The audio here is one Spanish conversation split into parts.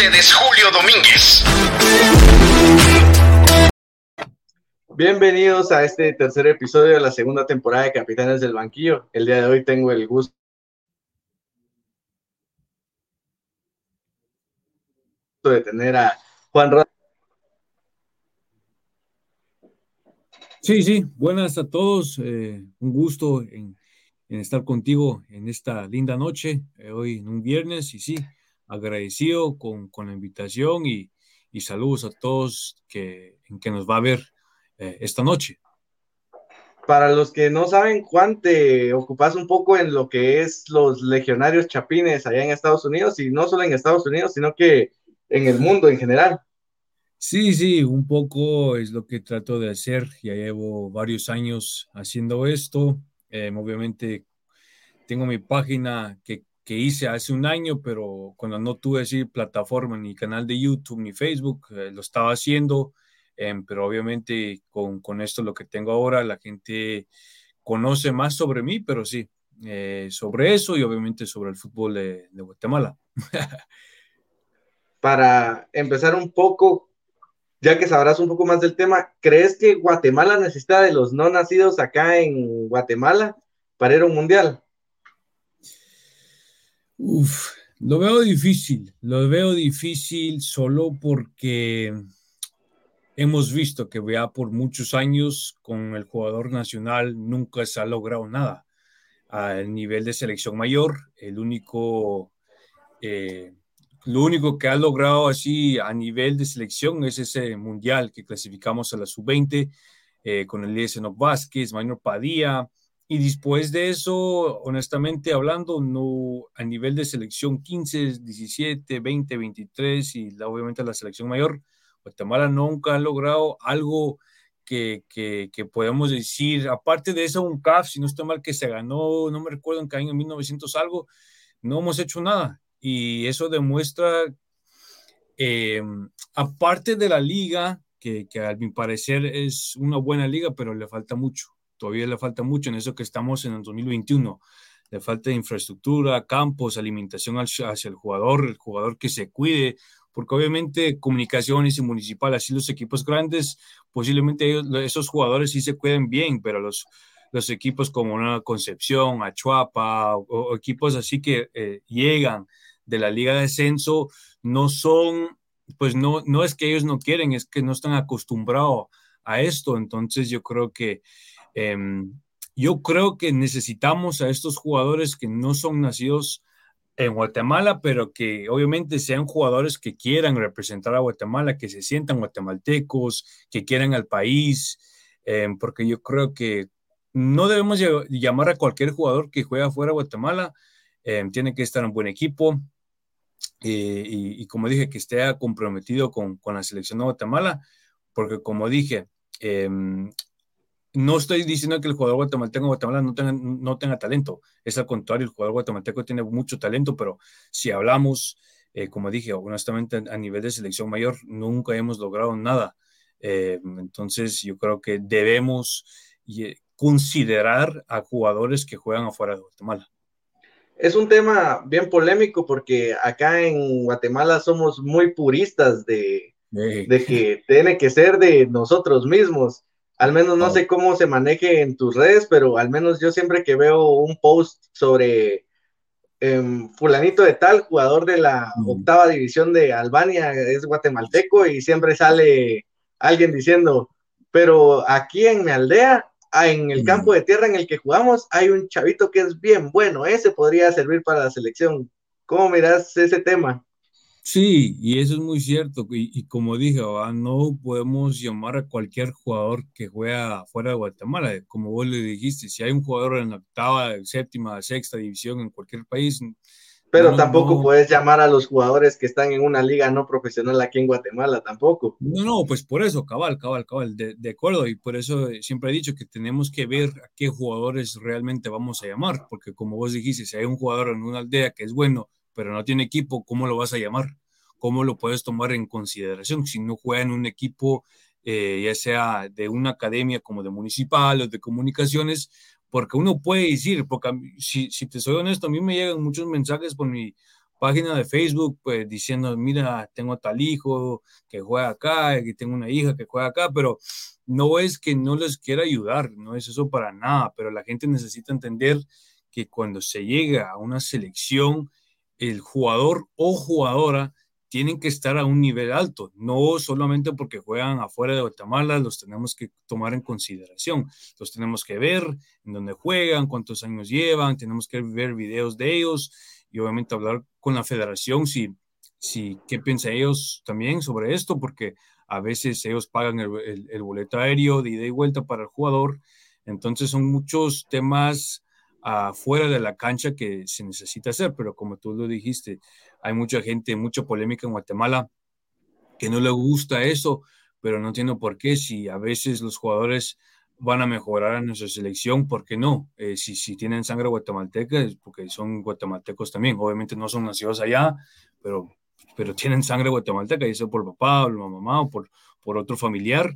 ustedes Julio Domínguez. Bienvenidos a este tercer episodio de la segunda temporada de Capitanes del Banquillo. El día de hoy tengo el gusto de tener a Juan Rodríguez. Sí, sí, buenas a todos. Eh, un gusto en, estar contigo en esta linda noche, eh, hoy en un viernes, y sí, agradecido con, con la invitación y, y, saludos a todos que, que nos va a ver eh, esta noche. Para los que no saben, Juan, te ocupas un poco en lo que es los legionarios chapines allá en Estados Unidos, y no solo en Estados Unidos, sino que en el mundo en general. Sí, sí, un poco es lo que trato de hacer. Ya llevo varios años haciendo esto. Em, obviamente tengo mi página que, que, hice hace un año, pero cuando no tuve así plataforma, ni canal de YouTube, ni Facebook, eh, lo estaba haciendo. Em, pero obviamente con, con, esto lo que tengo ahora, la gente conoce más sobre mí, pero sí, eh, sobre eso y obviamente sobre el fútbol de, de Guatemala. Para empezar un poco, ya que sabrás un poco más del tema, ¿crees que Guatemala necesita de los no nacidos acá en Guatemala para ir a un mundial? Uf, lo veo difícil, lo veo difícil solo porque hemos visto que vea por muchos años con el jugador nacional nunca se ha logrado nada. Al nivel de selección mayor, el único eh, lo único que ha logrado así a nivel de selección es ese mundial que clasificamos a la sub-20 eh, con el Enoch Vázquez, Maynor Padilla. Y después de eso, honestamente hablando, no a nivel de selección 15, 17, 20, 23 y la, obviamente la selección mayor, Guatemala nunca ha logrado algo que, que, podemos decir, aparte de eso, un CAF, si no está mal, que se ganó, no me recuerdo en qué año, en 1900 algo, no hemos hecho nada. Y eso demuestra, eh, aparte de la liga, que, que, a mi parecer es una buena liga, pero le falta mucho, todavía le falta mucho en eso que estamos en el 2021. Le falta infraestructura, campos, alimentación hacia el jugador, el jugador que se cuide, porque obviamente comunicaciones y municipal, así los equipos grandes, posiblemente esos jugadores sí se cuiden bien, pero los, los equipos como una Concepción, Achuapa o, o equipos así que eh, llegan de la Liga de Descenso no son, pues no, no es que ellos no quieren, es que no están acostumbrados a esto. Entonces yo creo que, em, yo creo que necesitamos a estos jugadores que no son nacidos en Guatemala, pero que obviamente sean jugadores que quieran representar a Guatemala, que se sientan guatemaltecos, que quieran al país, em, porque yo creo que no debemos llamar a cualquier jugador que juega fuera de Guatemala, em, tiene que estar en buen equipo, eh, y, como dije, que esté comprometido con, con, la selección de Guatemala, porque como dije, no estoy diciendo que el jugador guatemalteco de Guatemala no tenga, no tenga talento, es al contrario, el jugador guatemalteco tiene mucho talento, pero si hablamos, eh, como dije, honestamente a nivel de selección mayor, nunca hemos logrado nada. Eh, entonces yo creo que debemos considerar a jugadores que juegan afuera de Guatemala es un tema bien polémico porque acá en Guatemala somos muy puristas de, de que tiene que ser de nosotros mismos. Al menos no sé cómo se maneje en tus redes, pero al menos yo siempre que veo un post sobre em, fulanito de tal, jugador de la octava división de Albania, es guatemalteco y siempre sale alguien diciendo, pero aquí en mi aldea Ah, en el campo de tierra en el que jugamos hay un chavito que es bien bueno, ese podría servir para la selección. ¿Cómo miras ese tema? Sí, y eso es muy cierto. Y, como dije, no podemos llamar a cualquier jugador que juega fuera de Guatemala. Como vos le dijiste, si hay un jugador en la octava, séptima, sexta división en cualquier país, pero tampoco puedes llamar a los jugadores que están en una liga no profesional aquí en Guatemala, tampoco. No, no, pues por eso, cabal, cabal, cabal, de, de, acuerdo. Y por eso siempre he dicho que tenemos que ver a qué jugadores realmente vamos a llamar, porque como vos dijiste, si hay un jugador en una aldea que es bueno, pero no tiene equipo, ¿cómo lo vas a llamar? ¿Cómo lo puedes tomar en consideración si no juega en un equipo, eh, ya sea de una academia como de municipal o de comunicaciones? porque uno puede decir, porque si, si, te soy honesto, a mí me llegan muchos mensajes por mi, página de Facebook, pues diciendo, mira, tengo tal hijo que juega acá, y tengo una hija que juega acá, pero no es que no les quiera ayudar, no es eso para nada, pero la gente necesita entender que cuando se llega a una selección, el jugador o jugadora tienen que estar a un nivel alto, no solamente porque juegan afuera de Guatemala, los tenemos que tomar en consideración, los tenemos que ver en dónde juegan, cuántos años llevan, tenemos que ver videos de ellos y obviamente hablar con la federación si, si qué piensan ellos también sobre esto, porque a veces ellos pagan el, boleto aéreo de ida y vuelta para el jugador, entonces son muchos temas afuera de la cancha que se necesita hacer, pero como tú lo dijiste, hay mucha gente, mucha polémica en Guatemala que no le gusta eso, pero no entiendo por qué, si a veces los jugadores van a mejorar en nuestra selección, ¿por qué no? Eh, si, si tienen sangre guatemalteca, es porque son guatemaltecos también, obviamente no son nacidos allá, pero, pero tienen sangre guatemalteca, ya sea por papá por mamá o por, por otro familiar,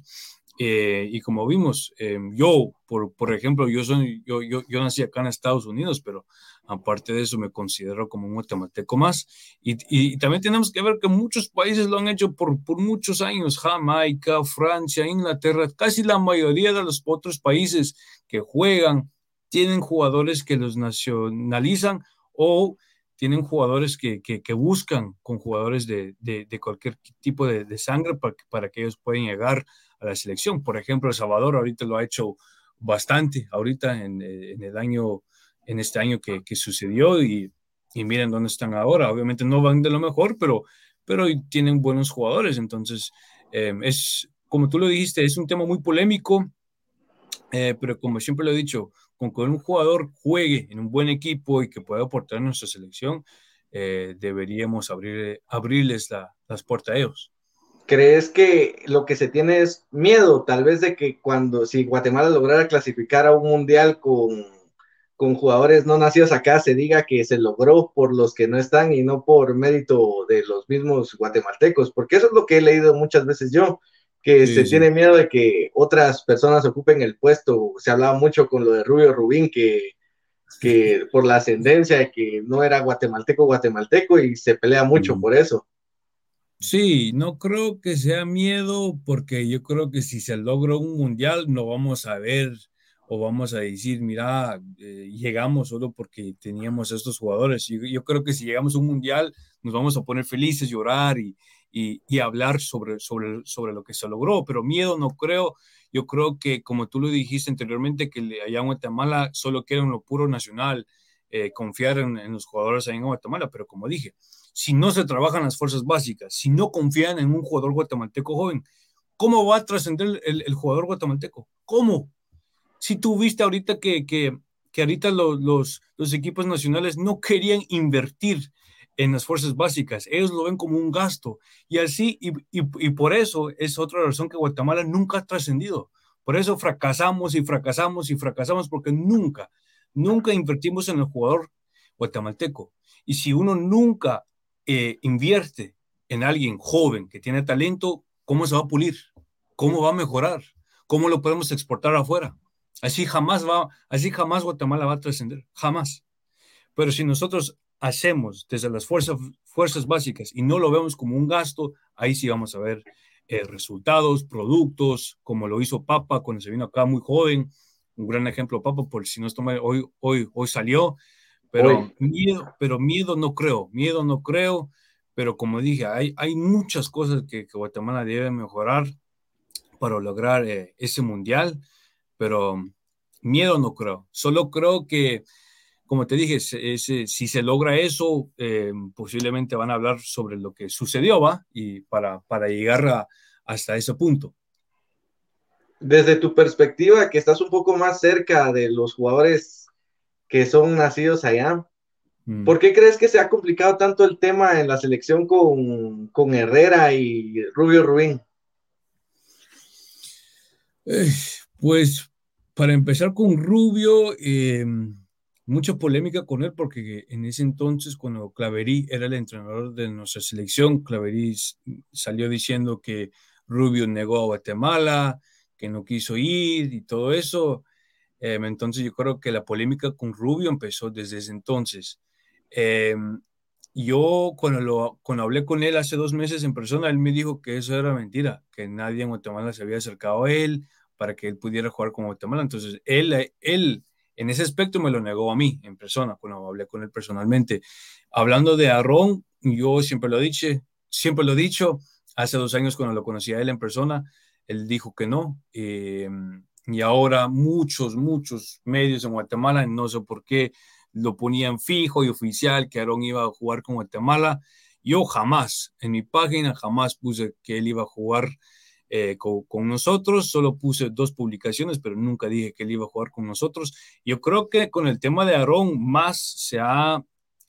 eh, y como vimos, eh, yo, por, por, ejemplo, yo, soy, yo, yo, yo, nací acá en Estados Unidos, pero aparte de eso me considero como un guatemalteco más. Y, y, también tenemos que ver que muchos países lo han hecho por, por muchos años, Jamaica, Francia, Inglaterra, casi la mayoría de los otros países que juegan tienen jugadores que los nacionalizan o tienen jugadores que, que, que buscan con jugadores de, de, de cualquier tipo de, de sangre para, para que ellos puedan llegar la selección. Por ejemplo, El Salvador ahorita lo ha hecho bastante, ahorita en, en el año, en este año que, que sucedió y, y, miren dónde están ahora. Obviamente no van de lo mejor, pero, pero tienen buenos jugadores. Entonces, eh, es, como tú lo dijiste, es un tema muy polémico, eh, pero como siempre lo he dicho, con que un jugador juegue en un buen equipo y que pueda aportar a nuestra selección, eh, deberíamos abrir, abrirles la, las puertas a ellos. ¿Crees que lo que se tiene es miedo, tal vez, de que cuando, si Guatemala lograra clasificar a un mundial con, con jugadores no nacidos acá, se diga que se logró por los que no están y no por mérito de los mismos guatemaltecos? Porque eso es lo que he leído muchas veces yo, que sí, se sí. tiene miedo de que otras personas ocupen el puesto. Se hablaba mucho con lo de Rubio Rubín, que, que por la ascendencia de que no era guatemalteco, guatemalteco, y se pelea mucho mm. por eso. Sí, no creo que sea miedo porque yo creo que si se logra un mundial no vamos a ver o vamos a decir, mira, eh, llegamos solo porque teníamos estos jugadores. Yo, yo, creo que si llegamos a un mundial nos vamos a poner felices, llorar y, y, y, hablar sobre, sobre, sobre lo que se logró, pero miedo no creo. Yo creo que, como tú lo dijiste anteriormente, que allá en Guatemala solo quieren lo puro nacional, eh, confiar en, los jugadores allá en Guatemala, pero como dije, si no se trabajan las fuerzas básicas, si no confían en un jugador guatemalteco joven, ¿cómo va a trascender el, jugador guatemalteco? ¿Cómo? Si tú viste ahorita que, que, que ahorita los, los, equipos nacionales no querían invertir en las fuerzas básicas, ellos lo ven como un gasto. Y así, y, y por eso es otra razón que Guatemala nunca ha trascendido. Por eso fracasamos y fracasamos y fracasamos, porque nunca, nunca invertimos en el jugador guatemalteco. Y si uno nunca eh, invierte en alguien joven que tiene talento, ¿cómo se va a pulir? ¿Cómo va a mejorar? ¿Cómo lo podemos exportar afuera? Así jamás va, así jamás Guatemala va a trascender, jamás. Pero si nosotros hacemos desde las fuerzas, fuerzas básicas y no lo vemos como un gasto, ahí sí vamos a ver eh, resultados, productos, como lo hizo Papa cuando se vino acá muy joven. Un gran ejemplo, Papa, por si no está hoy, hoy, hoy salió, pero miedo, pero miedo no creo, miedo no creo, pero como dije, hay, hay muchas cosas que, que Guatemala debe mejorar para lograr eh, ese mundial, pero miedo no creo, solo creo que, como te dije, si se logra eso, eh, posiblemente van a hablar sobre lo que sucedió, ¿va? Y para, para llegar a, hasta ese punto. Desde tu perspectiva, que estás un poco más cerca de los jugadores que son nacidos allá. Mm. ¿Por qué crees que se ha complicado tanto el tema en la selección con, con Herrera y Rubio Rubín? Eh, pues para empezar con Rubio, eh, mucha polémica con él porque en ese entonces cuando Claverí era el entrenador de nuestra selección, Claverí salió diciendo que Rubio negó a Guatemala, que no quiso ir y todo eso. Eh, entonces yo creo que la polémica con Rubio empezó desde ese entonces. Eh, yo cuando, lo, cuando hablé con él hace dos meses en persona, él me dijo que eso era mentira, que nadie en Guatemala se había acercado a él para que él pudiera jugar con Guatemala. Entonces, él, él en ese aspecto me lo negó a mí en persona, cuando hablé con él personalmente. Hablando de Aarón, yo siempre lo dicho, siempre lo he dicho, hace dos años cuando lo conocí a él en persona, él dijo que no. Eh, y ahora muchos, muchos medios en Guatemala, no sé por qué, lo ponían fijo y oficial que Aarón iba a jugar con Guatemala. Yo jamás, en mi página, jamás puse que él iba a jugar eh, con, nosotros, solo puse dos publicaciones, pero nunca dije que él iba a jugar con nosotros. Yo creo que con el tema de Aarón más se ha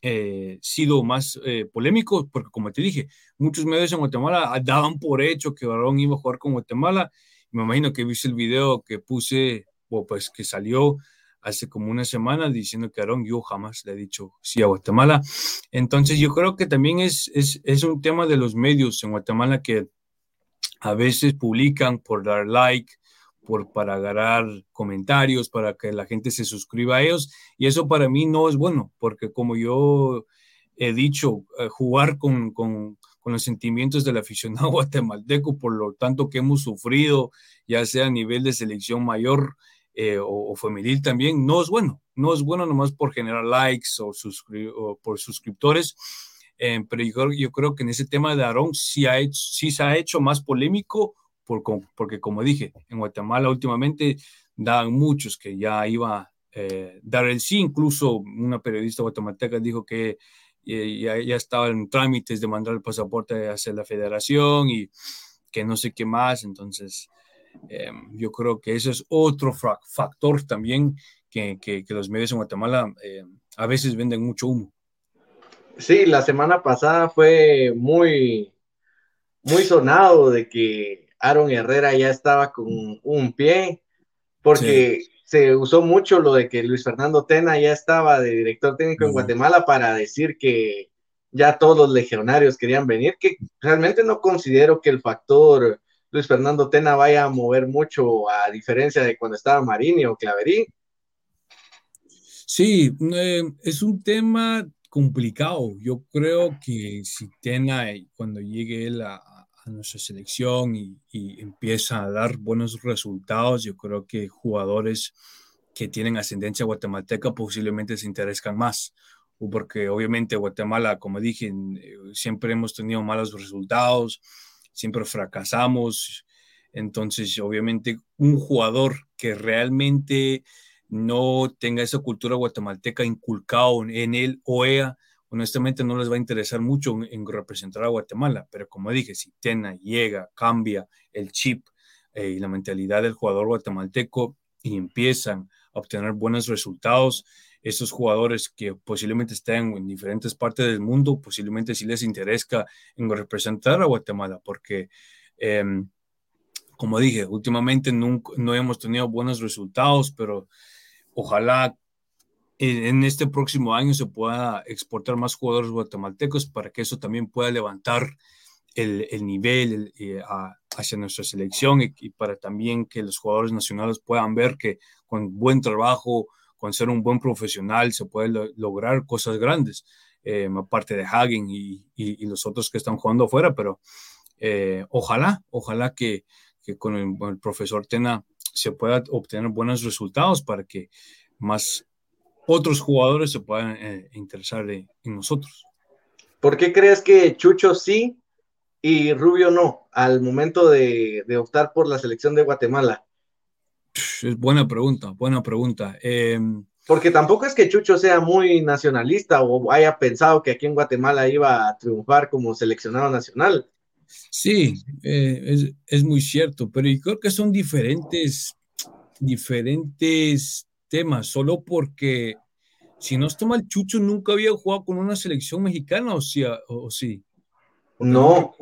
eh, sido más eh, polémico, porque como te dije, muchos medios en Guatemala daban por hecho que Aarón iba a jugar con Guatemala. Me imagino que viste el video que puse, o pues que salió hace como una semana diciendo que Aarón yo jamás le he dicho sí a Guatemala. Entonces yo creo que también es, es, es un tema de los medios en Guatemala que a veces publican por dar like, por, para agarrar comentarios, para que la gente se suscriba a ellos. Y eso para mí no es bueno, porque como yo he dicho, eh, jugar con, con, con, los sentimientos del aficionado guatemalteco, por lo tanto que hemos sufrido, ya sea a nivel de selección mayor eh, o, femenil también, no es bueno. No es bueno nomás por generar likes o, o por suscriptores, eh, pero yo, creo que en ese tema de Aarón sí, sí se ha hecho más polémico por, porque, como dije, en Guatemala últimamente daban muchos que ya iba a eh, dar el sí, incluso una periodista guatemalteca dijo que eh, ya, ya, estaba en trámites de mandar el pasaporte hacia la federación y que no sé qué más, entonces yo creo que eso es otro factor también que, que, que los medios en Guatemala a veces venden mucho humo. Sí, la semana pasada fue muy, muy sonado de que Aaron Herrera ya estaba con un pie, porque se usó mucho lo de que Luis Fernando Tena ya estaba de director técnico en Guatemala para decir que ya todos los legionarios querían venir, que realmente no considero que el factor Luis Fernando Tena vaya a mover mucho, a diferencia de cuando estaba Marini o Claverí. Sí, eh, es un tema complicado. Yo creo que si Tena, cuando llegue él a, nuestra selección y, empieza a dar buenos resultados, yo creo que jugadores que tienen ascendencia guatemalteca posiblemente se interesan más. Porque obviamente Guatemala, como dije, eh, siempre hemos tenido malos resultados, siempre fracasamos. Entonces, obviamente, un jugador que realmente no tenga esa cultura guatemalteca inculcado en él o ella, honestamente no les va a interesar mucho en, representar a Guatemala, pero como dije, si Tena llega, cambia el chip eh, y la mentalidad del jugador guatemalteco y empiezan a obtener buenos resultados, esos jugadores que posiblemente estén en diferentes partes del mundo, posiblemente sí les interesa en representar a Guatemala, porque em, como dije, últimamente no hemos tenido buenos resultados, pero ojalá en este próximo año se pueda exportar más jugadores guatemaltecos para que eso también pueda levantar el, nivel eh, hacia nuestra selección y, para también que los jugadores nacionales puedan ver que con buen trabajo, con ser un buen profesional, se puede lograr cosas grandes, eh, aparte de Hagen y, los otros que están jugando afuera, pero eh, ojalá, ojalá que, con el profesor Tena se pueda obtener buenos resultados para que más otros jugadores se puedan eh, interesar en nosotros. ¿Por qué crees que Chucho sí y Rubio no al momento de, optar por la selección de Guatemala? Es buena pregunta, buena pregunta. Em, Porque tampoco es que Chucho sea muy nacionalista o haya pensado que aquí en Guatemala iba a triunfar como seleccionado nacional. Sí, eh, es, muy cierto, pero yo creo que son diferentes, diferentes temas, solo porque si no está mal, Chucho nunca había jugado con una selección mexicana, o, sí, o, sí. No,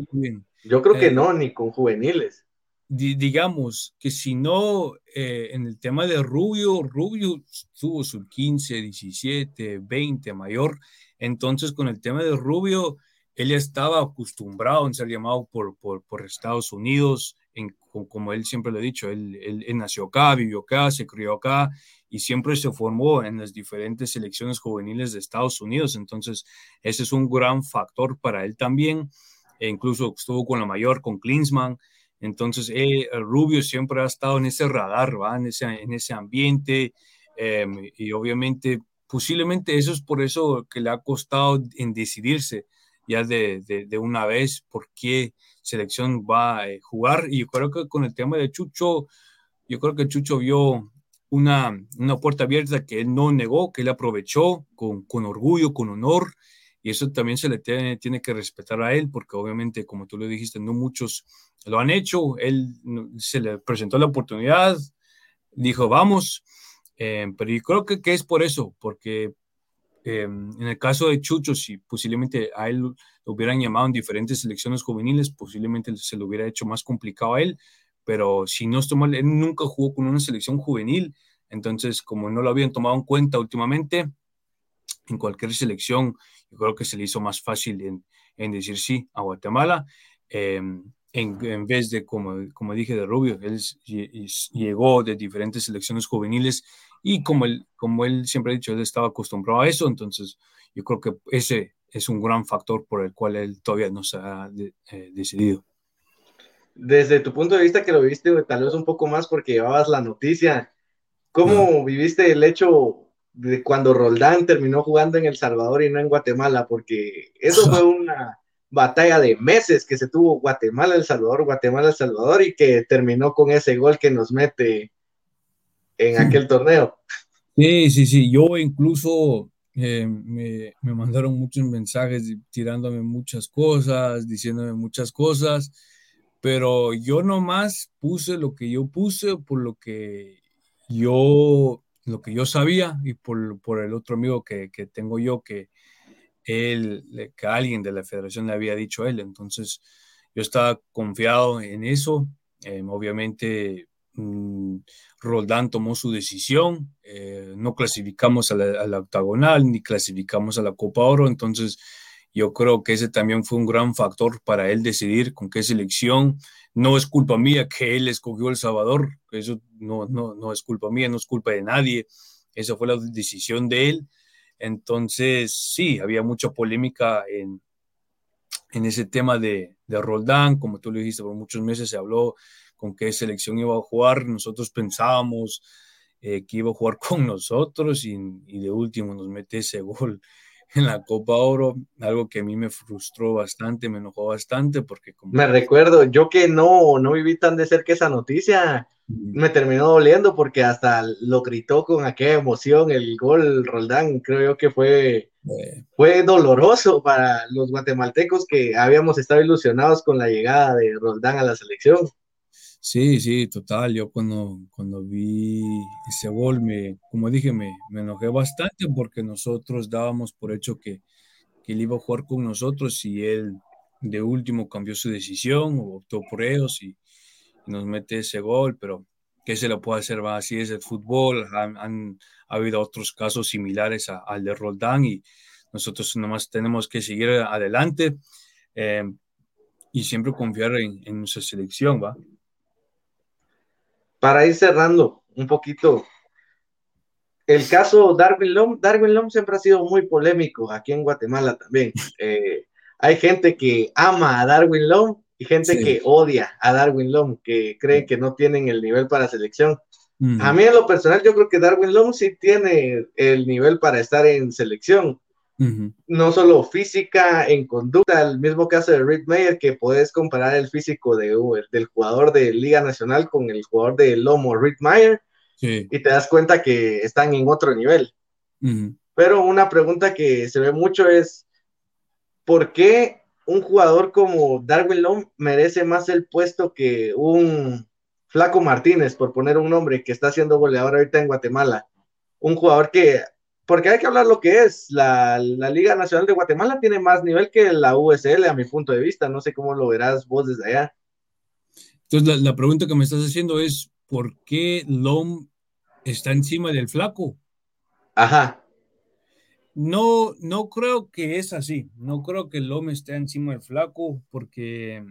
yo creo que eh, no, ni con juveniles. digamos que si no, eh, en el tema de Rubio, Rubio tuvo su 15, 17, 20 mayor, entonces con el tema de Rubio, él ya estaba acostumbrado en ser llamado por, por, por Estados Unidos, en, como él siempre lo ha dicho, él, él, nació acá, vivió acá, se crió acá, y siempre se formó en las diferentes selecciones juveniles de Estados Unidos. Entonces, ese es un gran factor para él también. E incluso estuvo con la mayor, con Klinsmann. Entonces, eh, Rubio siempre ha estado en ese radar, ¿va? En, ese, en ese ambiente. Em, y obviamente, posiblemente eso es por eso que le ha costado en decidirse ya de, de, una vez por qué selección va a eh, jugar. Y yo creo que con el tema de Chucho, yo creo que Chucho vio una, una puerta abierta que él no negó, que él aprovechó con, con orgullo, con honor. Y eso también se le tiene, tiene, que respetar a él, porque obviamente, como tú lo dijiste, no muchos lo han hecho. Él se le presentó la oportunidad, dijo, vamos. Eh, pero yo creo que, que, es por eso, porque Em, en el caso de Chucho, si posiblemente a él lo hubieran llamado en diferentes selecciones juveniles, posiblemente se lo hubiera hecho más complicado a él, pero si no estoy mal, él nunca jugó con una selección juvenil, entonces como no lo habían tomado en cuenta últimamente, en cualquier selección, yo creo que se le hizo más fácil en, en decir sí a Guatemala. Em, en, en, vez de, como, como dije, de Rubio, él llegó de diferentes selecciones juveniles y como él, como él siempre ha dicho, él estaba acostumbrado a eso, entonces yo creo que ese es un gran factor por el cual él todavía no se ha eh, decidido. Desde tu punto de vista que lo viviste tal vez un poco más porque llevabas la noticia, ¿cómo viviste el hecho de cuando Roldán terminó jugando en El Salvador y no en Guatemala? Porque eso fue una batalla de meses que se tuvo Guatemala, El Salvador, Guatemala, El Salvador y que terminó con ese gol que nos mete en aquel torneo. Sí, sí, sí, yo incluso eh, me, me, mandaron muchos mensajes tirándome muchas cosas, diciéndome muchas cosas, pero yo nomás puse lo que yo puse por lo que yo, lo que yo sabía y por, por el otro amigo que, que, tengo yo que él, que alguien de la federación le había dicho a él, entonces yo estaba confiado en eso, eh, obviamente Mm, Roldán tomó su decisión, eh, no clasificamos a la, octagonal ni clasificamos a la Copa Oro, entonces yo creo que ese también fue un gran factor para él decidir con qué selección. No es culpa mía que él escogió El Salvador, eso no, no, no es culpa mía, no es culpa de nadie, esa fue la decisión de él. Entonces, sí, había mucha polémica en, en ese tema de, de Roldán, como tú lo dijiste, por muchos meses se habló con qué selección iba a jugar. Nosotros pensábamos eh, que iba a jugar con nosotros y, de último nos mete ese gol en la Copa Oro, algo que a mí me frustró bastante, me enojó bastante porque como... Me recuerdo, yo que no, no viví tan de cerca esa noticia, me terminó doliendo porque hasta lo gritó con aquella emoción el gol Roldán, creo yo que fue, fue doloroso para los guatemaltecos que habíamos estado ilusionados con la llegada de Roldán a la selección. Sí, sí, total. Yo cuando, cuando vi ese gol, me, como dije, me, me enojé bastante porque nosotros dábamos por hecho que, que él iba a jugar con nosotros y él de último cambió su decisión o optó por ellos y, nos mete ese gol, pero ¿qué se lo puede hacer? Va, así es el fútbol. Han, ha habido otros casos similares al de Roldán y nosotros nomás tenemos que seguir adelante eh, y siempre confiar en, en nuestra selección, ¿va? Para ir cerrando un poquito, el caso Darwin Lom, Darwin Lom siempre ha sido muy polémico aquí en Guatemala también. Eh, hay gente que ama a Darwin Lom y gente que odia a Darwin Lom, que cree que no tienen el nivel para selección. A mí en lo personal yo creo que Darwin Lom sí tiene el nivel para estar en selección. No solo física, en conducta, el mismo caso de Rick Mayer, que puedes comparar el físico de, del jugador de Liga Nacional con el jugador de Lomo, Rick Mayer, y te das cuenta que están en otro nivel. Pero una pregunta que se ve mucho es, ¿por qué un jugador como Darwin Lom merece más el puesto que un Flaco Martínez, por poner un nombre, que está siendo goleador ahorita en Guatemala? Un jugador que porque hay que hablar lo que es. La, Liga Nacional de Guatemala tiene más nivel que la USL, a mi punto de vista. No sé cómo lo verás vos desde allá. Entonces, la, pregunta que me estás haciendo es: ¿por qué LOM está encima del flaco? Ajá. No, no creo que es así. No creo que LOM esté encima del flaco, porque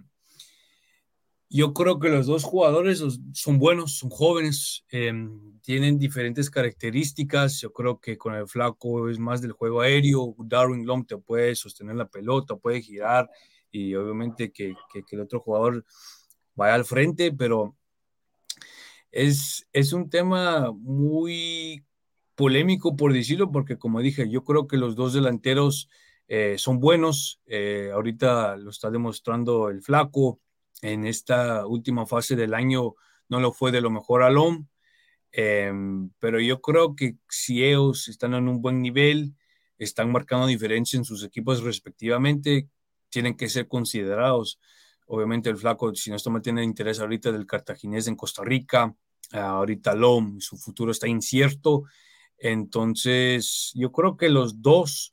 Yo creo que los dos jugadores son buenos, son jóvenes, em, tienen diferentes características. Yo creo que con el flaco es más del juego aéreo. Darwin Long te puede sostener la pelota, puede girar y obviamente que, que, el otro jugador vaya al frente, pero es, es un tema muy polémico, por decirlo, porque como dije, yo creo que los dos delanteros eh, son buenos. Eh, ahorita lo está demostrando el flaco en esta última fase del año no lo fue de lo mejor Alom, eh, pero yo creo que si ellos están en un buen nivel, están marcando diferencia en sus equipos respectivamente, tienen que ser considerados. Obviamente el flaco, si no esto me tiene interés ahorita del cartaginés en Costa Rica, ahorita Alom, su futuro está incierto. Entonces, yo creo que los dos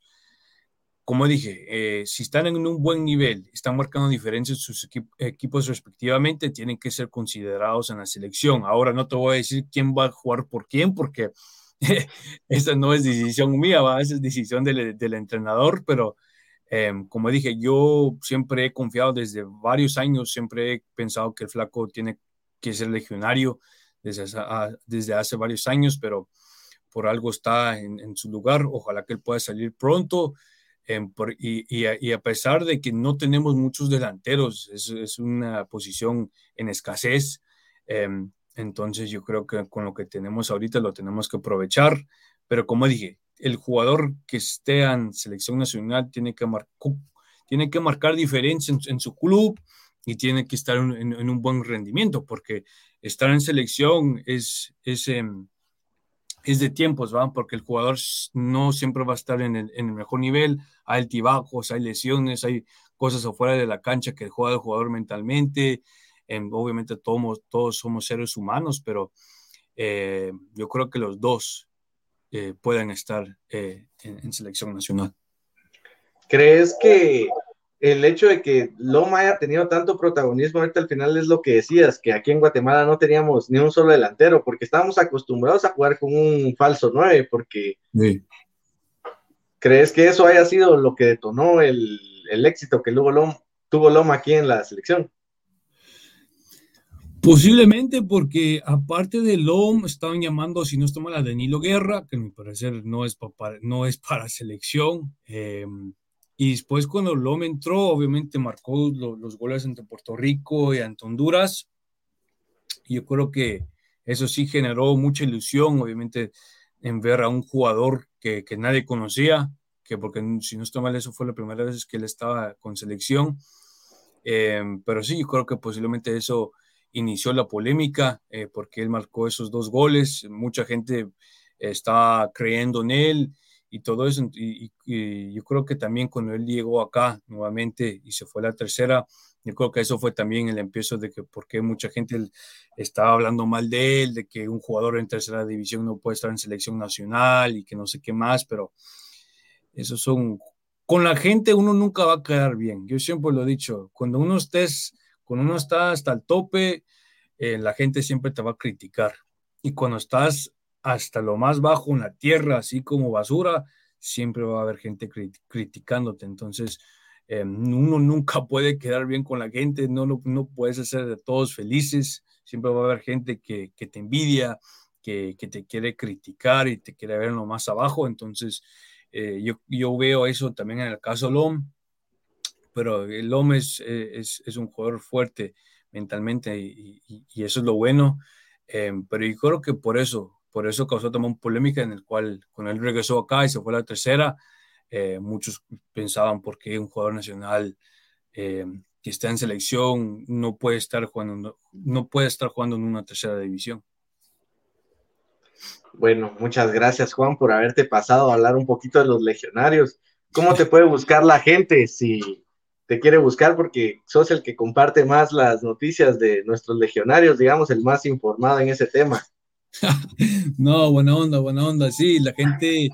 como dije, eh, si están en un buen nivel, están marcando diferencias en sus equipos respectivamente, tienen que ser considerados en la selección. Ahora no te voy a decir quién va a jugar por quién, porque esa no es decisión mía, ¿va? esa es decisión del, del entrenador, pero em, como dije, yo siempre he confiado desde varios años, siempre he pensado que el flaco tiene que ser legionario desde, desde hace varios años, pero por algo está en, en su lugar. Ojalá que él pueda salir pronto y, a, pesar de que no tenemos muchos delanteros, es, una posición en escasez, em, entonces yo creo que con lo que tenemos ahorita lo tenemos que aprovechar, pero como dije, el jugador que esté en selección nacional tiene que, tiene que marcar diferencia en, su club y tiene que estar en, un buen rendimiento, porque estar en selección es... es em, es de tiempos, ¿va? Porque el jugador no siempre va a estar en el, mejor nivel, hay altibajos, hay lesiones, hay cosas afuera de la cancha que juega el jugador mentalmente, obviamente todos, todos somos seres humanos, pero eh, yo creo que los dos eh, pueden estar eh, en selección nacional. ¿Crees que el hecho de que Loma haya tenido tanto protagonismo ahorita al final es lo que decías, que aquí en Guatemala no teníamos ni un solo delantero, porque estábamos acostumbrados a jugar con un falso 9, porque ¿crees que eso haya sido lo que detonó el, éxito que luego tuvo Loma aquí en la selección? Posiblemente porque aparte de LOM estaban llamando, si no está mal, a Danilo Guerra, que a mi parecer no es para, no es para selección. Eh, y después cuando Lom entró, obviamente marcó los goles entre Puerto Rico y ante Honduras. Y yo creo que eso sí generó mucha ilusión, obviamente, en ver a un jugador que, que nadie conocía, que porque si no estoy mal, eso fue la primera vez que él estaba con selección. Eh, pero sí, yo creo que posiblemente eso inició la polémica, eh, porque él marcó esos dos goles. Mucha gente está creyendo en él y todo eso. Y, yo creo que también cuando él llegó acá nuevamente y se fue a la tercera, yo creo que eso fue también el empiezo de que porque mucha gente estaba hablando mal de él, de que un jugador en tercera división no puede estar en selección nacional y que no sé qué más, pero eso son... Con la gente uno nunca va a quedar bien. Yo siempre lo he dicho, cuando uno estés, cuando uno está hasta el tope, eh, la gente siempre te va a criticar. Y cuando estás hasta lo más bajo en la tierra, así como basura, siempre va a haber gente criticándote. Entonces, eh, uno nunca puede quedar bien con la gente, no, no, puedes hacer de todos felices, siempre va a haber gente que, te envidia, que, te quiere criticar y te quiere ver en lo más abajo. Entonces, eh, yo, yo, veo eso también en el caso LOM, pero el LOM es, es, es un jugador fuerte mentalmente y, y, eso es lo bueno. Eh, pero yo creo que por eso, por eso causó también polémica en el cual cuando él regresó acá y se fue a la tercera, eh, muchos pensaban por qué un jugador nacional eh, que está en selección no puede estar jugando, no, puede estar jugando en una tercera división. Bueno, muchas gracias Juan por haberte pasado a hablar un poquito de los legionarios. ¿Cómo te puede buscar la gente si te quiere buscar? Porque sos el que comparte más las noticias de nuestros legionarios, digamos, el más informado en ese tema. no, buena onda, buena onda. Sí, la gente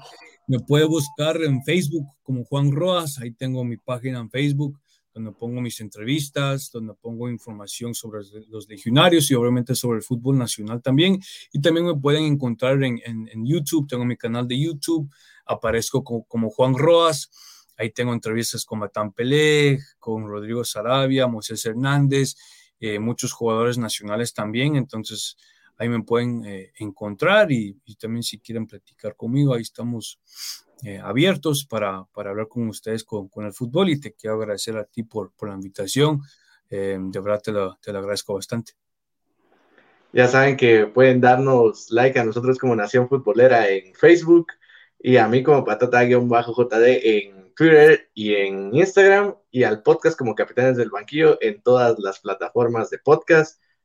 me puede buscar en Facebook como Juan Roas. Ahí tengo mi página en Facebook donde pongo mis entrevistas, donde pongo información sobre los legionarios y obviamente sobre el fútbol nacional también. Y también me pueden encontrar en, YouTube, tengo mi canal de YouTube, aparezco como, Juan Roas. Ahí tengo entrevistas con Matán Pelé, con Rodrigo Sarabia, Moisés Hernández eh, muchos jugadores nacionales también, entonces ahí me pueden eh, encontrar y, también si quieren platicar conmigo, ahí estamos eh, abiertos para, para, hablar con ustedes con, con, el fútbol y te quiero agradecer a ti por, por la invitación, de verdad te lo, te lo agradezco bastante. Ya saben que pueden darnos like a nosotros como Nación Futbolera en Facebook y a mí como patata-jd en Twitter y en Instagram y al podcast como Capitanes del Banquillo en todas las plataformas de podcast.